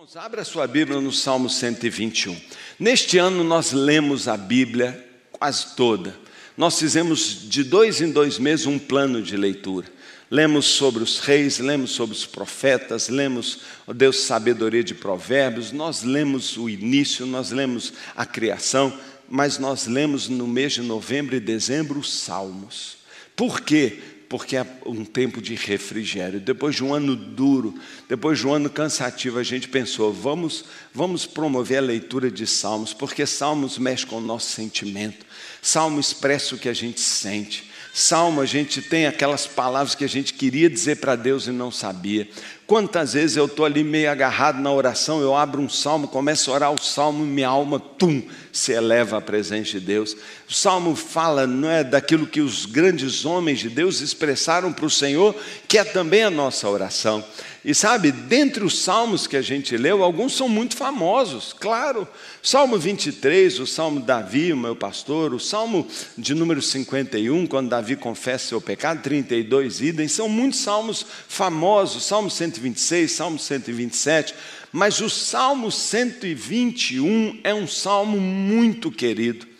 Irmãos, abra sua Bíblia no Salmo 121. Neste ano nós lemos a Bíblia quase toda. Nós fizemos de dois em dois meses um plano de leitura. Lemos sobre os reis, lemos sobre os profetas, lemos o Deus sabedoria de provérbios, nós lemos o início, nós lemos a criação, mas nós lemos no mês de novembro e dezembro os salmos. Por quê? Porque é um tempo de refrigério. Depois de um ano duro, depois de um ano cansativo, a gente pensou, vamos, vamos promover a leitura de salmos, porque salmos mexe com o nosso sentimento. Salmo expressa o que a gente sente. Salmo, a gente tem aquelas palavras que a gente queria dizer para Deus e não sabia. Quantas vezes eu estou ali meio agarrado na oração, eu abro um salmo, começo a orar o salmo e minha alma, tum, se eleva à presença de Deus. O salmo fala, não é, daquilo que os grandes homens de Deus expressaram para o Senhor, que é também a nossa oração. E sabe, dentre os salmos que a gente leu, alguns são muito famosos, claro. Salmo 23, o salmo Davi, o meu pastor, o salmo de número 51, quando Davi confessa seu pecado, 32 idem, são muitos salmos famosos, Salmo 126, Salmo 127, mas o Salmo 121 é um salmo muito querido.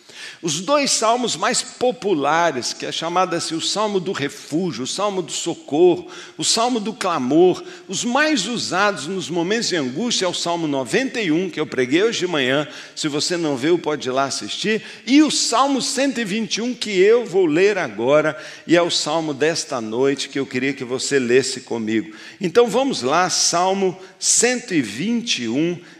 Os dois salmos mais populares, que é chamado assim o salmo do refúgio, o salmo do socorro, o salmo do clamor, os mais usados nos momentos de angústia é o salmo 91, que eu preguei hoje de manhã. Se você não viu, pode ir lá assistir. E o salmo 121, que eu vou ler agora, e é o salmo desta noite que eu queria que você lesse comigo. Então vamos lá, salmo 121,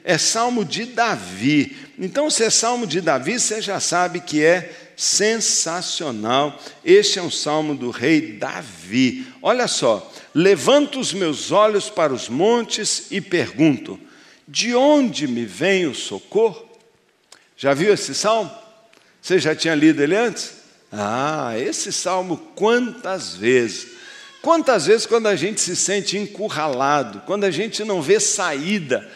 é salmo de Davi. Então, se é salmo de Davi, você já sabe que é sensacional. Este é um salmo do rei Davi. Olha só: levanto os meus olhos para os montes e pergunto: de onde me vem o socorro? Já viu esse salmo? Você já tinha lido ele antes? Ah, esse salmo, quantas vezes? Quantas vezes, quando a gente se sente encurralado, quando a gente não vê saída,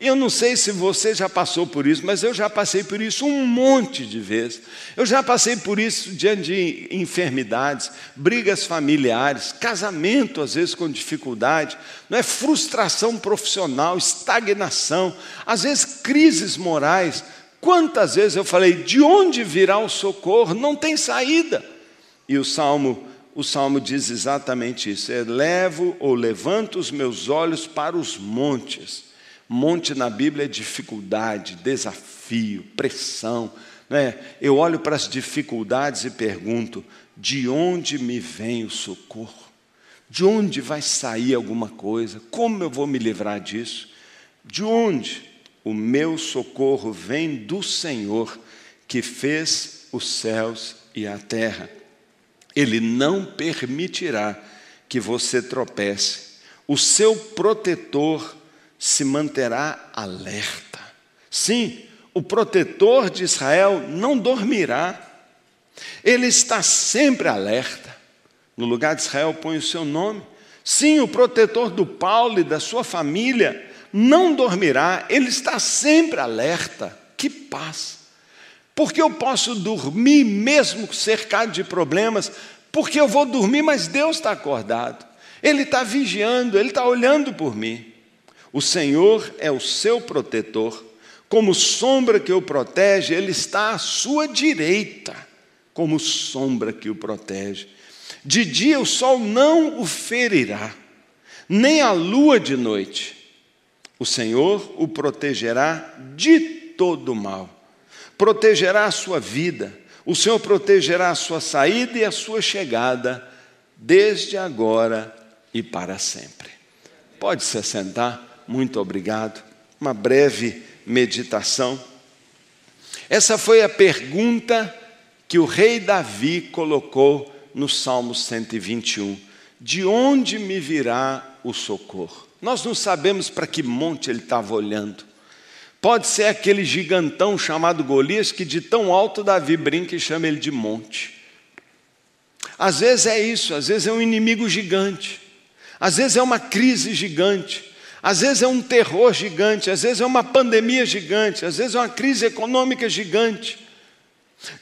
eu não sei se você já passou por isso, mas eu já passei por isso um monte de vezes. Eu já passei por isso diante de enfermidades, brigas familiares, casamento às vezes com dificuldade, não é frustração profissional, estagnação, às vezes crises morais. Quantas vezes eu falei: "De onde virá o socorro? Não tem saída". E o salmo o salmo diz exatamente isso: "Elevo ou levanto os meus olhos para os montes". Monte na Bíblia é dificuldade, desafio, pressão. Né? Eu olho para as dificuldades e pergunto: de onde me vem o socorro? De onde vai sair alguma coisa? Como eu vou me livrar disso? De onde? O meu socorro vem do Senhor, que fez os céus e a terra. Ele não permitirá que você tropece. O seu protetor se manterá alerta. Sim, o protetor de Israel não dormirá. Ele está sempre alerta. No lugar de Israel põe o seu nome. Sim, o protetor do Paulo e da sua família não dormirá, ele está sempre alerta. Que paz! Porque eu posso dormir mesmo cercado de problemas, porque eu vou dormir, mas Deus está acordado. Ele está vigiando, Ele está olhando por mim. O Senhor é o seu protetor, como sombra que o protege, Ele está à sua direita, como sombra que o protege. De dia o sol não o ferirá, nem a lua de noite. O Senhor o protegerá de todo mal, protegerá a sua vida, o Senhor protegerá a sua saída e a sua chegada, desde agora e para sempre. Pode se assentar muito obrigado. Uma breve meditação. Essa foi a pergunta que o rei Davi colocou no Salmo 121. De onde me virá o socorro? Nós não sabemos para que monte ele estava olhando. Pode ser aquele gigantão chamado Golias que de tão alto Davi brinca e chama ele de monte. Às vezes é isso, às vezes é um inimigo gigante, às vezes é uma crise gigante, às vezes é um terror gigante, às vezes é uma pandemia gigante, às vezes é uma crise econômica gigante.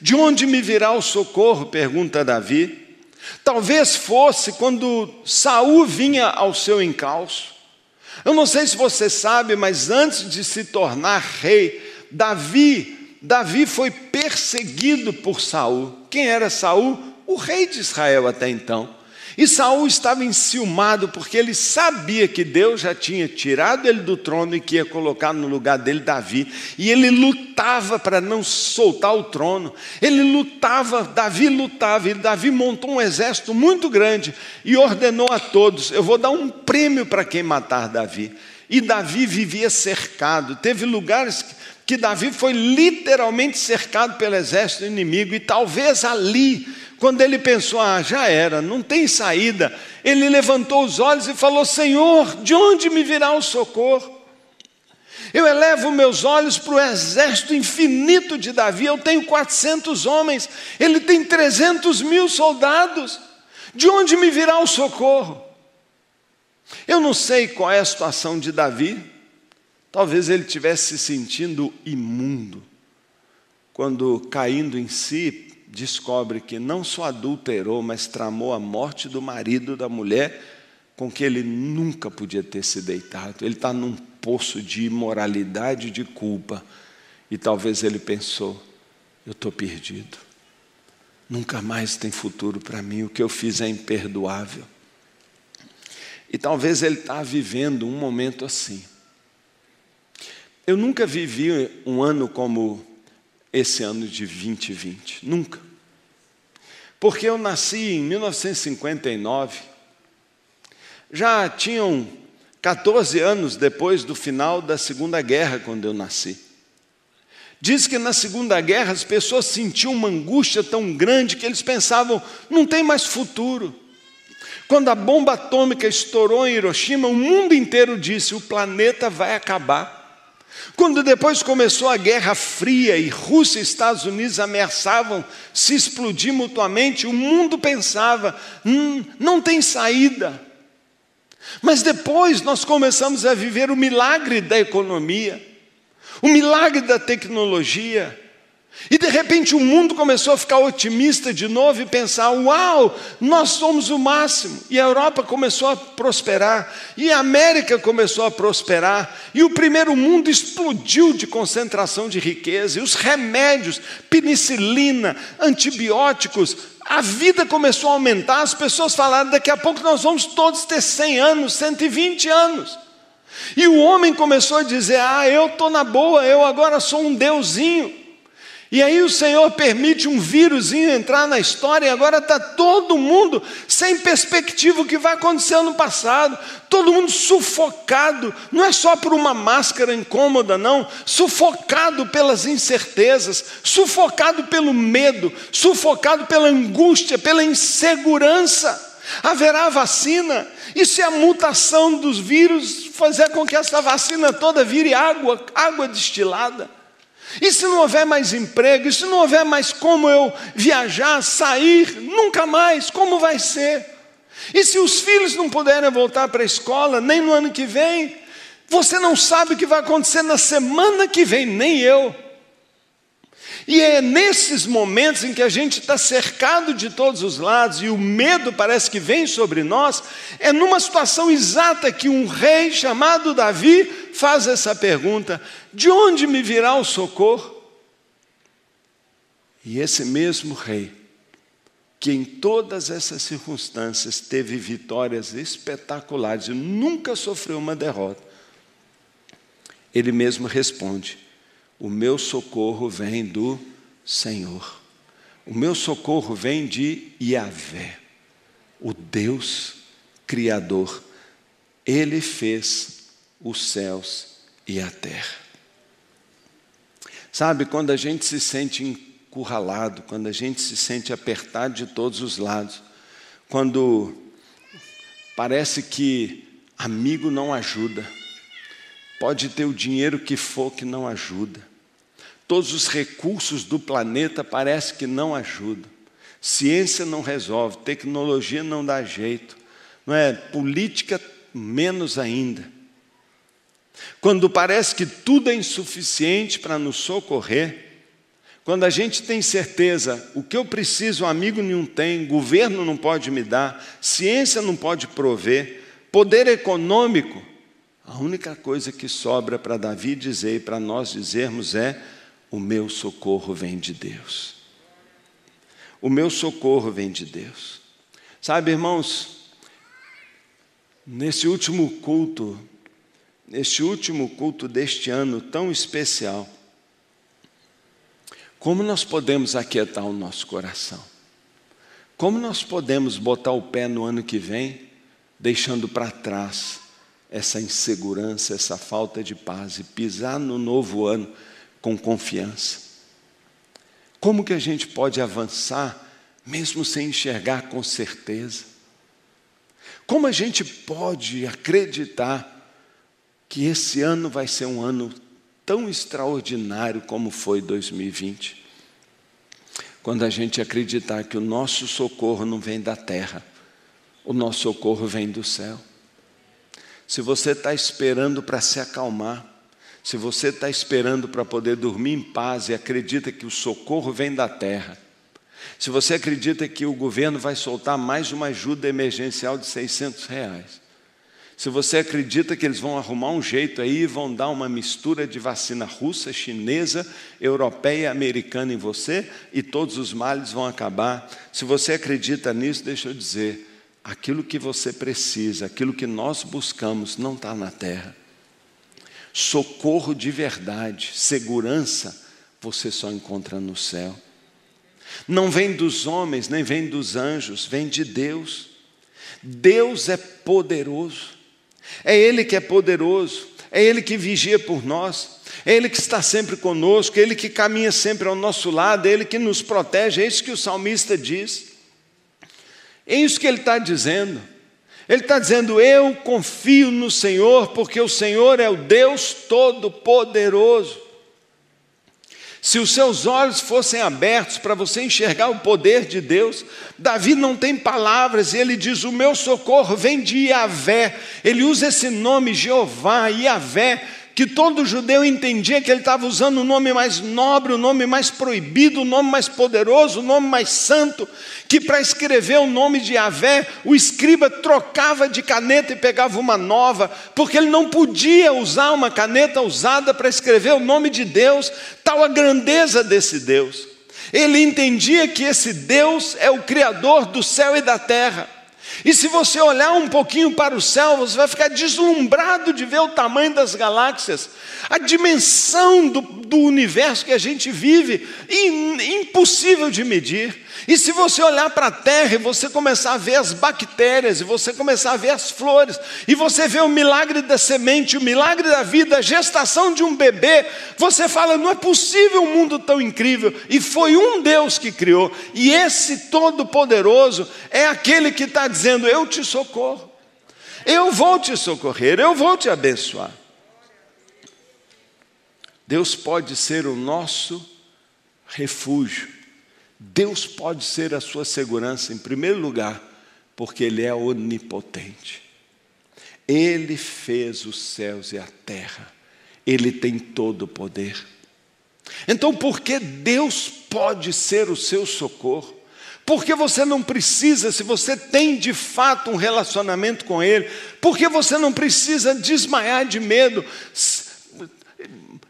De onde me virá o socorro? pergunta Davi. Talvez fosse quando Saul vinha ao seu encalço. Eu não sei se você sabe, mas antes de se tornar rei, Davi, Davi foi perseguido por Saul. Quem era Saul? O rei de Israel até então. E Saul estava enciumado porque ele sabia que Deus já tinha tirado ele do trono e que ia colocar no lugar dele Davi. E ele lutava para não soltar o trono. Ele lutava, Davi lutava, e Davi montou um exército muito grande e ordenou a todos: eu vou dar um prêmio para quem matar Davi. E Davi vivia cercado. Teve lugares que Davi foi literalmente cercado pelo exército inimigo, e talvez ali quando ele pensou, ah, já era, não tem saída, ele levantou os olhos e falou: Senhor, de onde me virá o socorro? Eu elevo meus olhos para o exército infinito de Davi, eu tenho 400 homens, ele tem 300 mil soldados, de onde me virá o socorro? Eu não sei qual é a situação de Davi, talvez ele estivesse se sentindo imundo, quando caindo em si, descobre que não só adulterou, mas tramou a morte do marido da mulher com que ele nunca podia ter se deitado. Ele está num poço de imoralidade e de culpa. E talvez ele pensou: eu estou perdido. Nunca mais tem futuro para mim. O que eu fiz é imperdoável. E talvez ele está vivendo um momento assim. Eu nunca vivi um ano como esse ano de 2020. Nunca. Porque eu nasci em 1959. Já tinham 14 anos depois do final da Segunda Guerra, quando eu nasci. Diz que na Segunda Guerra as pessoas sentiam uma angústia tão grande que eles pensavam: não tem mais futuro. Quando a bomba atômica estourou em Hiroshima, o mundo inteiro disse: o planeta vai acabar. Quando depois começou a Guerra Fria e Rússia e Estados Unidos ameaçavam se explodir mutuamente, o mundo pensava: hum, não tem saída. Mas depois nós começamos a viver o milagre da economia, o milagre da tecnologia, e de repente o mundo começou a ficar otimista de novo e pensar: uau, nós somos o máximo. E a Europa começou a prosperar, e a América começou a prosperar, e o primeiro mundo explodiu de concentração de riqueza, e os remédios, penicilina, antibióticos, a vida começou a aumentar. As pessoas falaram: daqui a pouco nós vamos todos ter 100 anos, 120 anos. E o homem começou a dizer: ah, eu estou na boa, eu agora sou um deusinho. E aí o Senhor permite um vírusinho entrar na história e agora está todo mundo sem perspectiva o que vai acontecer no passado, todo mundo sufocado, não é só por uma máscara incômoda, não, sufocado pelas incertezas, sufocado pelo medo, sufocado pela angústia, pela insegurança. Haverá vacina, e se a mutação dos vírus fazer com que essa vacina toda vire água, água destilada? E se não houver mais emprego, e se não houver mais como eu viajar, sair, nunca mais, como vai ser? E se os filhos não puderem voltar para a escola, nem no ano que vem, você não sabe o que vai acontecer na semana que vem, nem eu. E é nesses momentos em que a gente está cercado de todos os lados e o medo parece que vem sobre nós, é numa situação exata que um rei chamado Davi faz essa pergunta: de onde me virá o socorro? E esse mesmo rei, que em todas essas circunstâncias teve vitórias espetaculares e nunca sofreu uma derrota, ele mesmo responde: o meu socorro vem do Senhor. O meu socorro vem de Yahvé, o Deus Criador. Ele fez os céus e a terra. Sabe, quando a gente se sente encurralado, quando a gente se sente apertado de todos os lados, quando parece que amigo não ajuda, pode ter o dinheiro que for que não ajuda, Todos os recursos do planeta parece que não ajudam. Ciência não resolve, tecnologia não dá jeito, não é? Política menos ainda. Quando parece que tudo é insuficiente para nos socorrer, quando a gente tem certeza, o que eu preciso, um amigo nenhum tem, governo não pode me dar, ciência não pode prover, poder econômico A única coisa que sobra para Davi dizer e para nós dizermos é: o meu socorro vem de Deus. O meu socorro vem de Deus. Sabe, irmãos, nesse último culto, neste último culto deste ano tão especial, como nós podemos aquietar o nosso coração? Como nós podemos botar o pé no ano que vem, deixando para trás essa insegurança, essa falta de paz e pisar no novo ano com confiança? Como que a gente pode avançar mesmo sem enxergar com certeza? Como a gente pode acreditar que esse ano vai ser um ano tão extraordinário como foi 2020? Quando a gente acreditar que o nosso socorro não vem da terra, o nosso socorro vem do céu. Se você está esperando para se acalmar, se você está esperando para poder dormir em paz e acredita que o socorro vem da terra, se você acredita que o governo vai soltar mais uma ajuda emergencial de 600 reais, se você acredita que eles vão arrumar um jeito aí e vão dar uma mistura de vacina russa, chinesa, europeia, americana em você e todos os males vão acabar, se você acredita nisso, deixa eu dizer, aquilo que você precisa, aquilo que nós buscamos, não está na terra. Socorro de verdade, segurança, você só encontra no céu. Não vem dos homens, nem vem dos anjos, vem de Deus. Deus é poderoso. É Ele que é poderoso, é Ele que vigia por nós, é Ele que está sempre conosco, é Ele que caminha sempre ao nosso lado, é Ele que nos protege, é isso que o salmista diz. É isso que ele está dizendo. Ele está dizendo: Eu confio no Senhor, porque o Senhor é o Deus Todo-Poderoso. Se os seus olhos fossem abertos para você enxergar o poder de Deus, Davi não tem palavras ele diz: O meu socorro vem de Yahvé. Ele usa esse nome, Jeová, Yahvé, que todo judeu entendia que ele estava usando o nome mais nobre, o nome mais proibido, o nome mais poderoso, o nome mais santo, que para escrever o nome de Yahvé, o escriba trocava de caneta e pegava uma nova, porque ele não podia usar uma caneta usada para escrever o nome de Deus, tal a grandeza desse Deus. Ele entendia que esse Deus é o Criador do céu e da terra. E se você olhar um pouquinho para o céu, você vai ficar deslumbrado de ver o tamanho das galáxias, a dimensão do, do universo que a gente vive, impossível de medir. E se você olhar para a terra e você começar a ver as bactérias, e você começar a ver as flores, e você vê o milagre da semente, o milagre da vida, a gestação de um bebê, você fala: não é possível um mundo tão incrível. E foi um Deus que criou, e esse Todo-Poderoso é aquele que está dizendo: eu te socorro, eu vou te socorrer, eu vou te abençoar. Deus pode ser o nosso refúgio. Deus pode ser a sua segurança, em primeiro lugar, porque Ele é onipotente. Ele fez os céus e a terra, Ele tem todo o poder. Então, por que Deus pode ser o seu socorro? Porque você não precisa, se você tem de fato um relacionamento com Ele, porque você não precisa desmaiar de medo,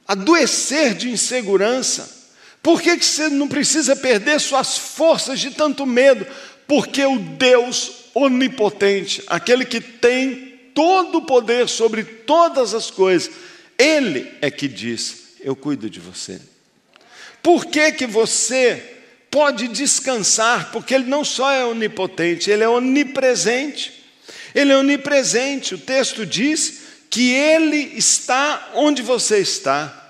adoecer de insegurança. Por que, que você não precisa perder suas forças de tanto medo? Porque o Deus onipotente, aquele que tem todo o poder sobre todas as coisas, Ele é que diz: Eu cuido de você. Por que, que você pode descansar? Porque Ele não só é onipotente, Ele é onipresente. Ele é onipresente. O texto diz que Ele está onde você está.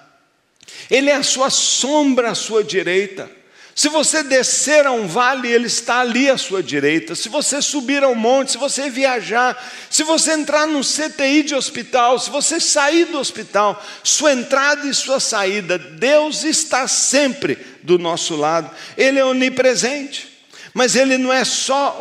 Ele é a sua sombra à sua direita. Se você descer a um vale, Ele está ali à sua direita. Se você subir ao monte, se você viajar, se você entrar no CTI de hospital, se você sair do hospital, sua entrada e sua saída, Deus está sempre do nosso lado. Ele é onipresente. Mas ele não é só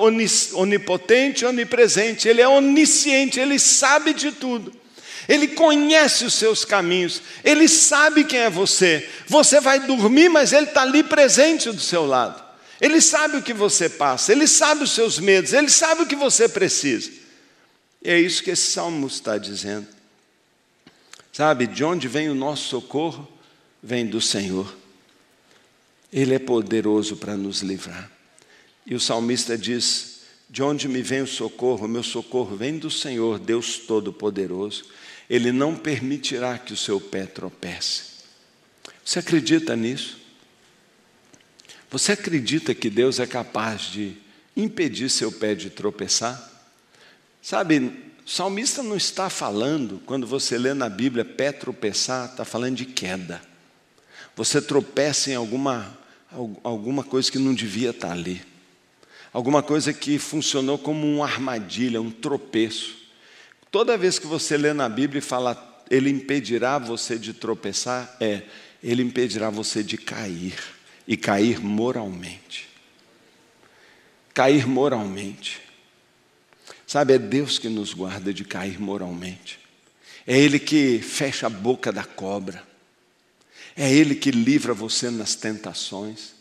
onipotente, onipresente, ele é onisciente, ele sabe de tudo. Ele conhece os seus caminhos, Ele sabe quem é você. Você vai dormir, mas Ele está ali presente do seu lado. Ele sabe o que você passa, Ele sabe os seus medos, Ele sabe o que você precisa. E é isso que esse salmo está dizendo. Sabe, de onde vem o nosso socorro? Vem do Senhor. Ele é poderoso para nos livrar. E o salmista diz: De onde me vem o socorro? O meu socorro vem do Senhor, Deus Todo-Poderoso. Ele não permitirá que o seu pé tropece. Você acredita nisso? Você acredita que Deus é capaz de impedir seu pé de tropeçar? Sabe, o salmista não está falando, quando você lê na Bíblia pé tropeçar, está falando de queda. Você tropeça em alguma, alguma coisa que não devia estar ali. Alguma coisa que funcionou como uma armadilha, um tropeço. Toda vez que você lê na Bíblia e fala, ele impedirá você de tropeçar, é, ele impedirá você de cair, e cair moralmente. Cair moralmente. Sabe, é Deus que nos guarda de cair moralmente. É Ele que fecha a boca da cobra. É Ele que livra você nas tentações.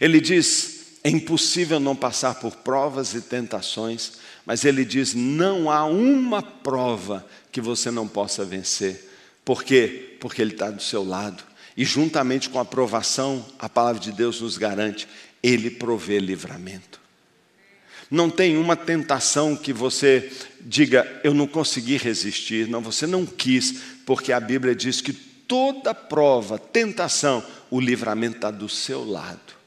Ele diz: é impossível não passar por provas e tentações, mas Ele diz: não há uma prova que você não possa vencer. Por quê? Porque Ele está do seu lado. E juntamente com a provação, a palavra de Deus nos garante: Ele provê livramento. Não tem uma tentação que você diga, eu não consegui resistir. Não, você não quis, porque a Bíblia diz que toda prova, tentação, o livramento está do seu lado.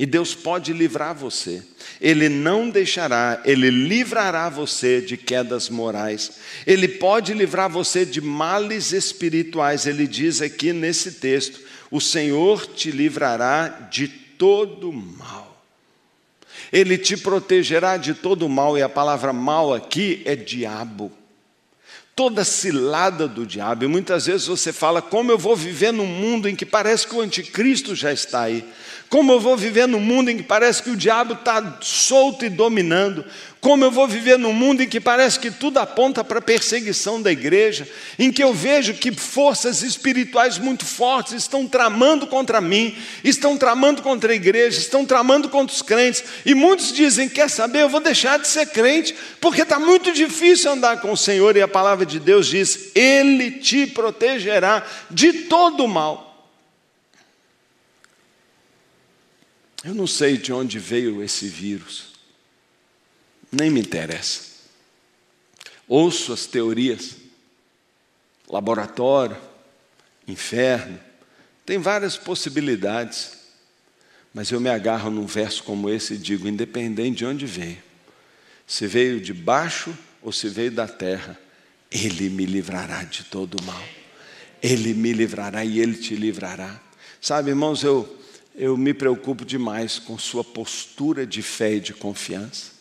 E Deus pode livrar você. Ele não deixará, Ele livrará você de quedas morais. Ele pode livrar você de males espirituais. Ele diz aqui nesse texto: O Senhor te livrará de todo mal. Ele te protegerá de todo mal, e a palavra mal aqui é diabo. Toda cilada do diabo, e muitas vezes você fala: como eu vou viver num mundo em que parece que o anticristo já está aí? Como eu vou viver num mundo em que parece que o diabo está solto e dominando? Como eu vou viver num mundo em que parece que tudo aponta para a perseguição da igreja, em que eu vejo que forças espirituais muito fortes estão tramando contra mim, estão tramando contra a igreja, estão tramando contra os crentes, e muitos dizem: quer saber, eu vou deixar de ser crente, porque está muito difícil andar com o Senhor, e a palavra de Deus diz: Ele te protegerá de todo o mal. Eu não sei de onde veio esse vírus nem me interessa. Ouço as teorias, laboratório, inferno, tem várias possibilidades, mas eu me agarro num verso como esse e digo: independente de onde veio, se veio de baixo ou se veio da terra, Ele me livrará de todo mal. Ele me livrará e Ele te livrará. Sabe, irmãos, eu, eu me preocupo demais com sua postura de fé e de confiança.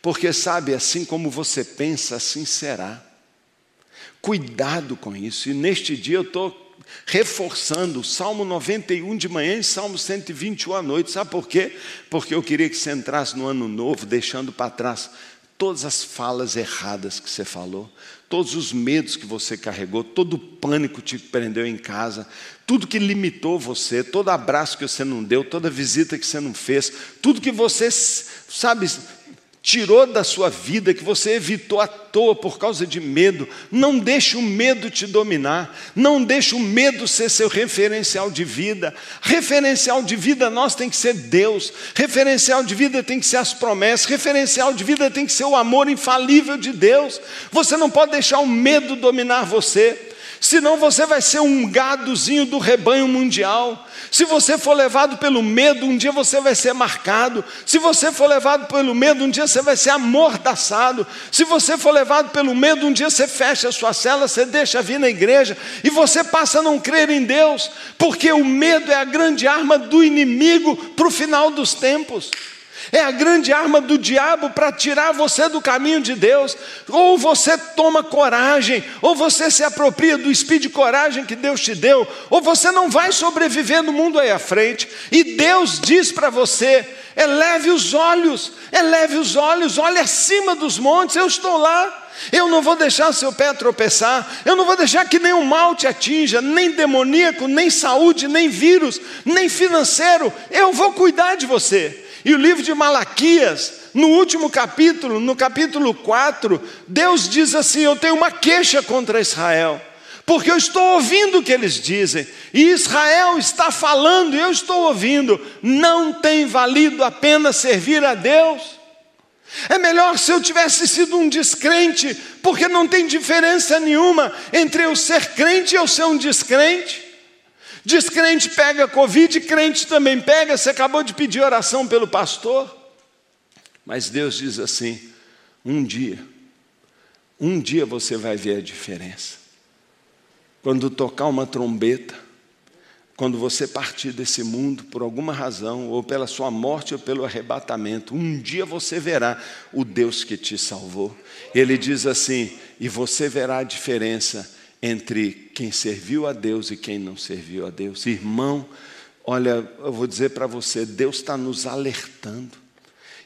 Porque sabe, assim como você pensa, assim será. Cuidado com isso. E neste dia eu estou reforçando o Salmo 91 de manhã e Salmo 121 à noite. Sabe por quê? Porque eu queria que você entrasse no ano novo, deixando para trás todas as falas erradas que você falou, todos os medos que você carregou, todo o pânico que te prendeu em casa, tudo que limitou você, todo abraço que você não deu, toda visita que você não fez, tudo que você, sabe, tirou da sua vida, que você evitou à toa por causa de medo. Não deixe o medo te dominar, não deixe o medo ser seu referencial de vida. Referencial de vida nós tem que ser Deus, referencial de vida tem que ser as promessas, referencial de vida tem que ser o amor infalível de Deus. Você não pode deixar o medo dominar você. Senão você vai ser um gadozinho do rebanho mundial. Se você for levado pelo medo, um dia você vai ser marcado. Se você for levado pelo medo, um dia você vai ser amordaçado. Se você for levado pelo medo, um dia você fecha a sua cela, você deixa vir na igreja e você passa a não crer em Deus, porque o medo é a grande arma do inimigo para o final dos tempos. É a grande arma do diabo para tirar você do caminho de Deus. Ou você toma coragem, ou você se apropria do espírito de coragem que Deus te deu, ou você não vai sobreviver no mundo aí à frente. E Deus diz para você: eleve os olhos, eleve os olhos, olhe acima dos montes, eu estou lá. Eu não vou deixar seu pé tropeçar, eu não vou deixar que nenhum mal te atinja, nem demoníaco, nem saúde, nem vírus, nem financeiro. Eu vou cuidar de você. E o livro de Malaquias, no último capítulo, no capítulo 4, Deus diz assim: Eu tenho uma queixa contra Israel. porque eu estou ouvindo o que eles dizem, e Israel está falando, e eu estou ouvindo, não tem valido a pena servir a Deus. É melhor se eu tivesse sido um descrente, porque não tem diferença nenhuma entre eu ser crente e eu ser um descrente. Descrente pega Covid, crente também pega. Você acabou de pedir oração pelo pastor. Mas Deus diz assim: um dia, um dia você vai ver a diferença. Quando tocar uma trombeta, quando você partir desse mundo por alguma razão, ou pela sua morte ou pelo arrebatamento, um dia você verá o Deus que te salvou. Ele diz assim: e você verá a diferença entre quem serviu a Deus e quem não serviu a Deus. Irmão, olha, eu vou dizer para você: Deus está nos alertando.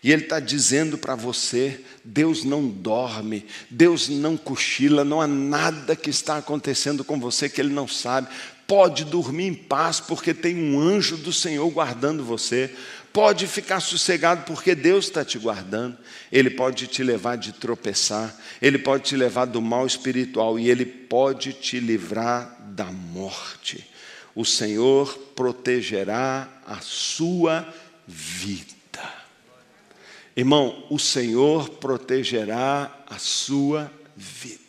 E Ele está dizendo para você: Deus não dorme, Deus não cochila, não há nada que está acontecendo com você que Ele não sabe. Pode dormir em paz, porque tem um anjo do Senhor guardando você. Pode ficar sossegado, porque Deus está te guardando. Ele pode te levar de tropeçar, Ele pode te levar do mal espiritual e Ele pode te livrar da morte. O Senhor protegerá a sua vida. Irmão, o Senhor protegerá a sua vida.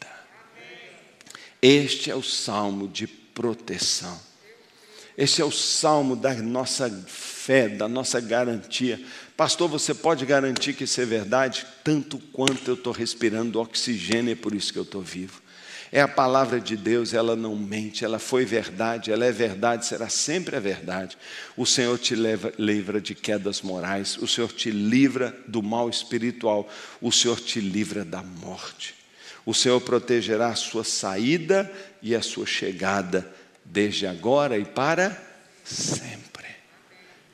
Este é o salmo de proteção. Este é o salmo da nossa fé, da nossa garantia. Pastor, você pode garantir que isso é verdade? Tanto quanto eu estou respirando oxigênio, é por isso que eu estou vivo. É a palavra de Deus, ela não mente, ela foi verdade, ela é verdade, será sempre a verdade. O Senhor te leva, livra de quedas morais, o Senhor te livra do mal espiritual, o Senhor te livra da morte. O Senhor protegerá a sua saída e a sua chegada, desde agora e para sempre.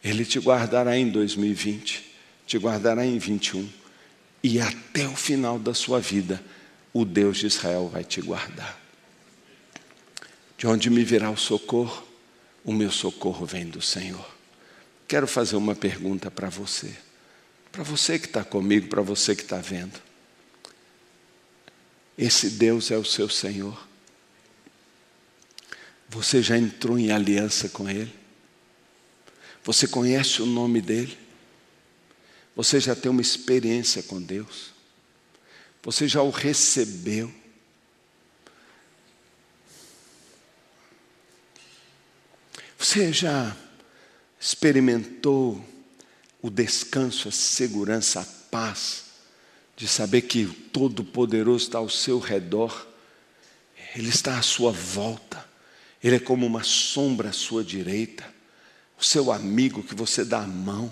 Ele te guardará em 2020, te guardará em 21 e até o final da sua vida o Deus de Israel vai te guardar. De onde me virá o socorro? O meu socorro vem do Senhor. Quero fazer uma pergunta para você. Para você que está comigo, para você que está vendo. Esse Deus é o seu Senhor. Você já entrou em aliança com Ele? Você conhece o nome dEle? Você já tem uma experiência com Deus? Você já o recebeu? Você já experimentou o descanso, a segurança, a paz de saber que o Todo-Poderoso está ao seu redor, Ele está à sua volta, Ele é como uma sombra à sua direita, o seu amigo que você dá a mão.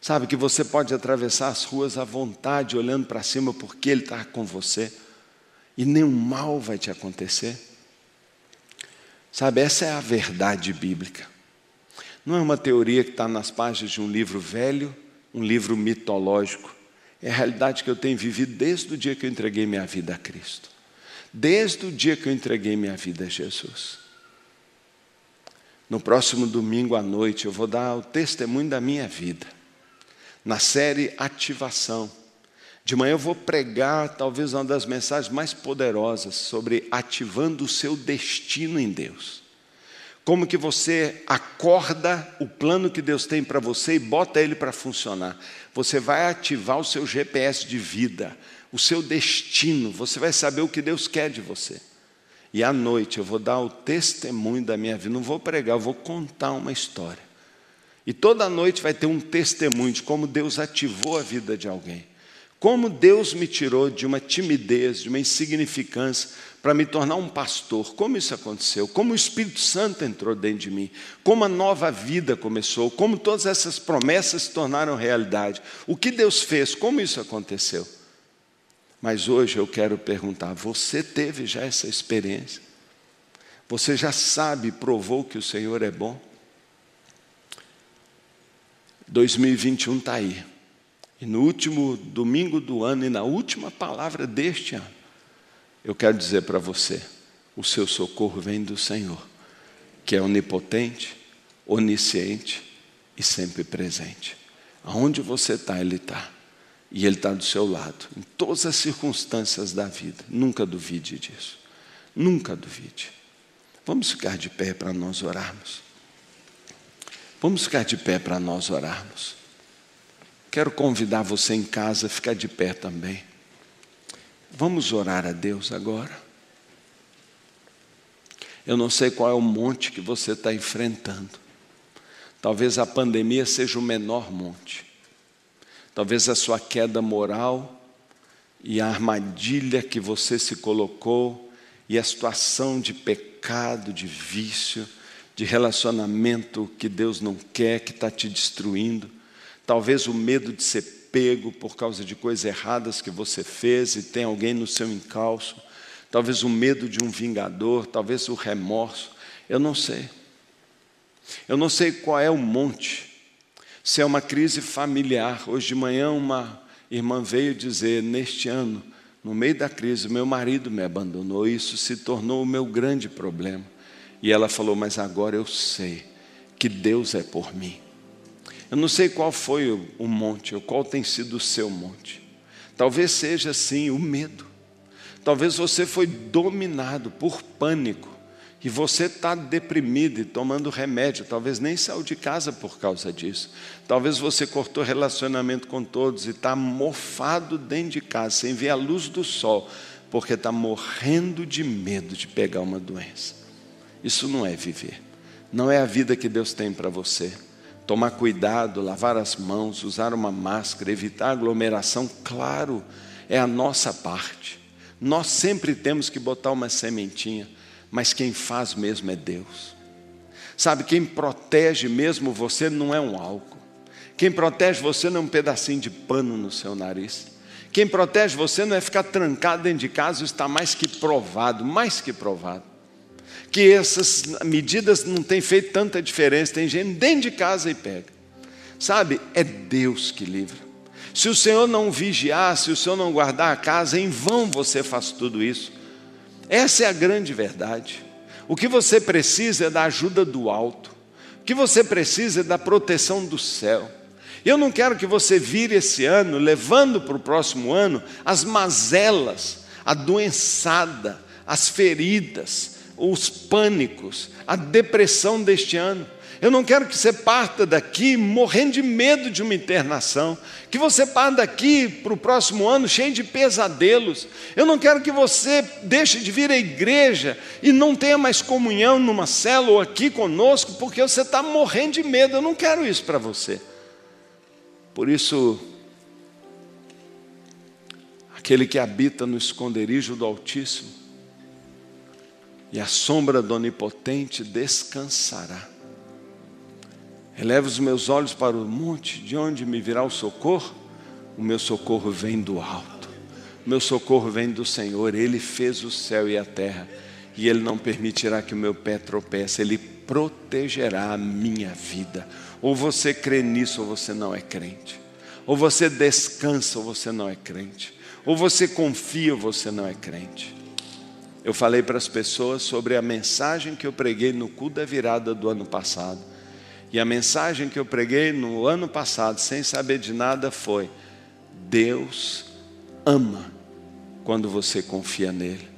Sabe que você pode atravessar as ruas à vontade, olhando para cima, porque Ele está com você, e nenhum mal vai te acontecer. Sabe, essa é a verdade bíblica. Não é uma teoria que está nas páginas de um livro velho, um livro mitológico. É a realidade que eu tenho vivido desde o dia que eu entreguei minha vida a Cristo. Desde o dia que eu entreguei minha vida a Jesus. No próximo domingo à noite eu vou dar o testemunho da minha vida na série Ativação. De manhã eu vou pregar talvez uma das mensagens mais poderosas sobre ativando o seu destino em Deus. Como que você acorda o plano que Deus tem para você e bota ele para funcionar. Você vai ativar o seu GPS de vida, o seu destino, você vai saber o que Deus quer de você. E à noite eu vou dar o testemunho da minha vida, não vou pregar, eu vou contar uma história. E toda noite vai ter um testemunho de como Deus ativou a vida de alguém. Como Deus me tirou de uma timidez, de uma insignificância, para me tornar um pastor. Como isso aconteceu? Como o Espírito Santo entrou dentro de mim? Como a nova vida começou? Como todas essas promessas se tornaram realidade? O que Deus fez? Como isso aconteceu? Mas hoje eu quero perguntar: você teve já essa experiência? Você já sabe, provou que o Senhor é bom? 2021 está aí. E no último domingo do ano e na última palavra deste ano, eu quero dizer para você: o seu socorro vem do Senhor, que é onipotente, onisciente e sempre presente. Aonde você está, Ele está. E Ele está do seu lado, em todas as circunstâncias da vida. Nunca duvide disso. Nunca duvide. Vamos ficar de pé para nós orarmos. Vamos ficar de pé para nós orarmos. Quero convidar você em casa a ficar de pé também. Vamos orar a Deus agora. Eu não sei qual é o monte que você está enfrentando. Talvez a pandemia seja o menor monte. Talvez a sua queda moral e a armadilha que você se colocou e a situação de pecado, de vício, de relacionamento que Deus não quer, que está te destruindo. Talvez o medo de ser pego por causa de coisas erradas que você fez e tem alguém no seu encalço. Talvez o medo de um vingador, talvez o remorso. Eu não sei. Eu não sei qual é o monte. Se é uma crise familiar. Hoje de manhã, uma irmã veio dizer: Neste ano, no meio da crise, meu marido me abandonou. Isso se tornou o meu grande problema. E ela falou: Mas agora eu sei que Deus é por mim. Eu não sei qual foi o monte, ou qual tem sido o seu monte. Talvez seja assim o medo. Talvez você foi dominado por pânico e você está deprimido e tomando remédio, talvez nem saiu de casa por causa disso. Talvez você cortou relacionamento com todos e está mofado dentro de casa, sem ver a luz do sol, porque está morrendo de medo de pegar uma doença. Isso não é viver, não é a vida que Deus tem para você. Tomar cuidado, lavar as mãos, usar uma máscara, evitar aglomeração, claro, é a nossa parte. Nós sempre temos que botar uma sementinha mas quem faz mesmo é Deus. Sabe, quem protege mesmo você não é um álcool. Quem protege você não é um pedacinho de pano no seu nariz. Quem protege você não é ficar trancado dentro de casa, está mais que provado, mais que provado. Que essas medidas não têm feito tanta diferença, tem gente dentro de casa e pega. Sabe, é Deus que livra. Se o Senhor não vigiar, se o Senhor não guardar a casa, em vão você faz tudo isso. Essa é a grande verdade. O que você precisa é da ajuda do alto. O que você precisa é da proteção do céu. Eu não quero que você vire esse ano levando para o próximo ano as mazelas, a doençada, as feridas, os pânicos, a depressão deste ano. Eu não quero que você parta daqui morrendo de medo de uma internação, que você parta daqui para o próximo ano cheio de pesadelos. Eu não quero que você deixe de vir à igreja e não tenha mais comunhão numa célula aqui conosco, porque você está morrendo de medo. Eu não quero isso para você. Por isso, aquele que habita no esconderijo do Altíssimo e a sombra do Onipotente descansará. Eleva os meus olhos para o monte, de onde me virá o socorro? O meu socorro vem do alto. O meu socorro vem do Senhor. Ele fez o céu e a terra. E Ele não permitirá que o meu pé tropece. Ele protegerá a minha vida. Ou você crê nisso, ou você não é crente. Ou você descansa, ou você não é crente. Ou você confia, ou você não é crente. Eu falei para as pessoas sobre a mensagem que eu preguei no cu da virada do ano passado e a mensagem que eu preguei no ano passado, sem saber de nada, foi: Deus ama quando você confia nele.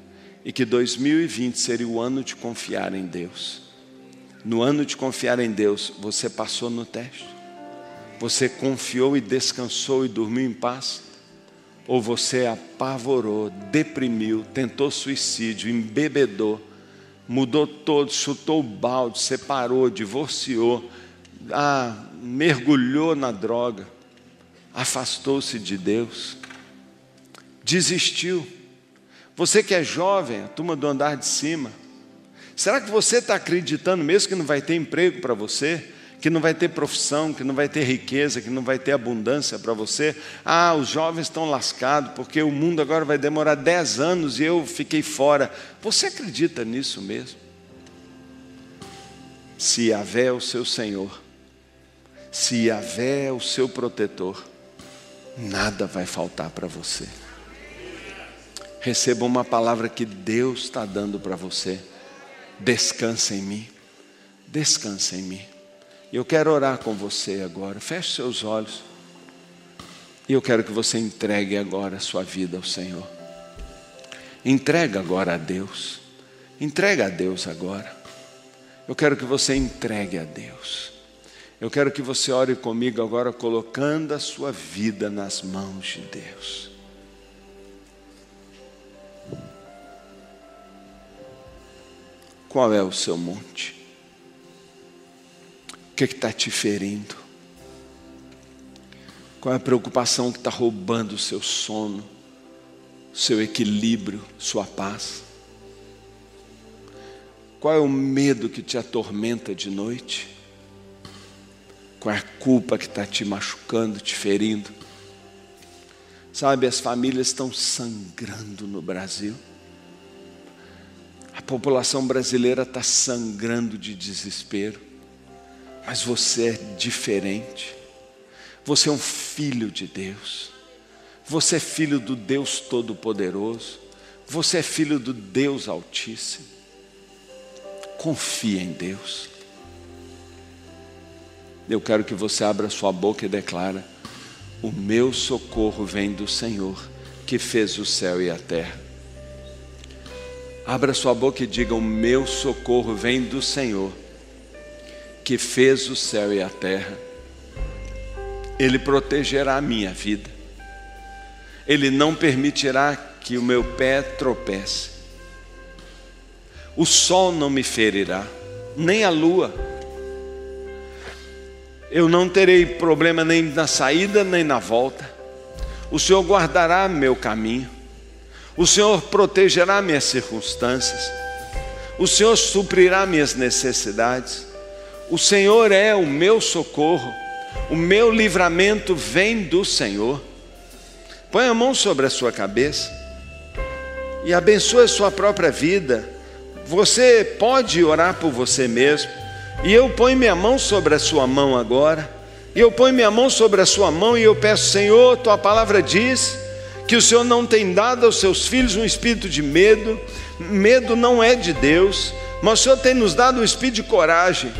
E que 2020 seria o ano de confiar em Deus. No ano de confiar em Deus, você passou no teste? Você confiou e descansou e dormiu em paz? Ou você apavorou, deprimiu, tentou suicídio, embebedou, mudou todo, chutou o balde, separou, divorciou, ah, mergulhou na droga, afastou-se de Deus, desistiu. Você que é jovem, a turma do andar de cima, será que você está acreditando mesmo que não vai ter emprego para você? Que não vai ter profissão, que não vai ter riqueza, que não vai ter abundância para você? Ah, os jovens estão lascados porque o mundo agora vai demorar 10 anos e eu fiquei fora. Você acredita nisso mesmo? Se Yahvé é o seu Senhor, se Yahvé é o seu protetor, nada vai faltar para você. Receba uma palavra que Deus está dando para você. Descansa em mim. Descansa em mim. Eu quero orar com você agora. Feche seus olhos. E eu quero que você entregue agora a sua vida ao Senhor. Entrega agora a Deus. Entrega a Deus agora. Eu quero que você entregue a Deus. Eu quero que você ore comigo agora, colocando a sua vida nas mãos de Deus. Qual é o seu monte? O que é está te ferindo? Qual é a preocupação que está roubando o seu sono, seu equilíbrio, sua paz? Qual é o medo que te atormenta de noite? É a culpa que está te machucando, te ferindo? Sabe, as famílias estão sangrando no Brasil. A população brasileira está sangrando de desespero. Mas você é diferente. Você é um filho de Deus. Você é filho do Deus Todo-Poderoso. Você é filho do Deus Altíssimo. Confia em Deus. Eu quero que você abra sua boca e declara: O meu socorro vem do Senhor, que fez o céu e a terra. Abra sua boca e diga: O meu socorro vem do Senhor, que fez o céu e a terra. Ele protegerá a minha vida. Ele não permitirá que o meu pé tropece. O sol não me ferirá, nem a lua eu não terei problema nem na saída nem na volta. O Senhor guardará meu caminho. O Senhor protegerá minhas circunstâncias. O Senhor suprirá minhas necessidades. O Senhor é o meu socorro. O meu livramento vem do Senhor. Põe a mão sobre a sua cabeça e abençoe a sua própria vida. Você pode orar por você mesmo. E eu ponho minha mão sobre a sua mão agora. E eu ponho minha mão sobre a sua mão e eu peço, Senhor, tua palavra diz que o Senhor não tem dado aos seus filhos um espírito de medo. Medo não é de Deus, mas o Senhor tem nos dado um espírito de coragem.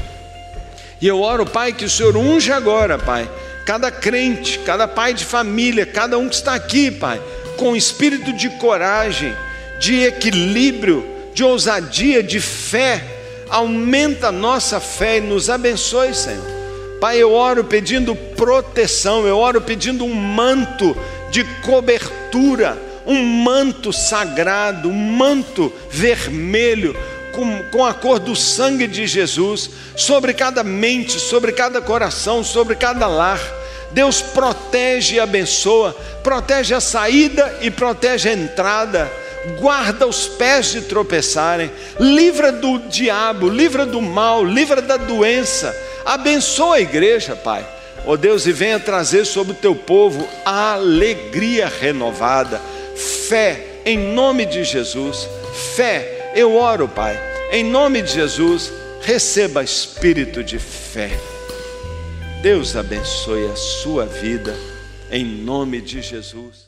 E eu oro, Pai, que o Senhor unge agora, Pai, cada crente, cada pai de família, cada um que está aqui, Pai, com espírito de coragem, de equilíbrio, de ousadia, de fé aumenta a nossa fé e nos abençoe, Senhor. Pai, eu oro pedindo proteção, eu oro pedindo um manto de cobertura, um manto sagrado, um manto vermelho, com, com a cor do sangue de Jesus, sobre cada mente, sobre cada coração, sobre cada lar. Deus protege e abençoa, protege a saída e protege a entrada guarda os pés de tropeçarem, livra do diabo, livra do mal, livra da doença, abençoa a igreja, Pai. Ó oh Deus, e venha trazer sobre o teu povo a alegria renovada, fé, em nome de Jesus, fé, eu oro, Pai, em nome de Jesus, receba espírito de fé. Deus abençoe a sua vida, em nome de Jesus.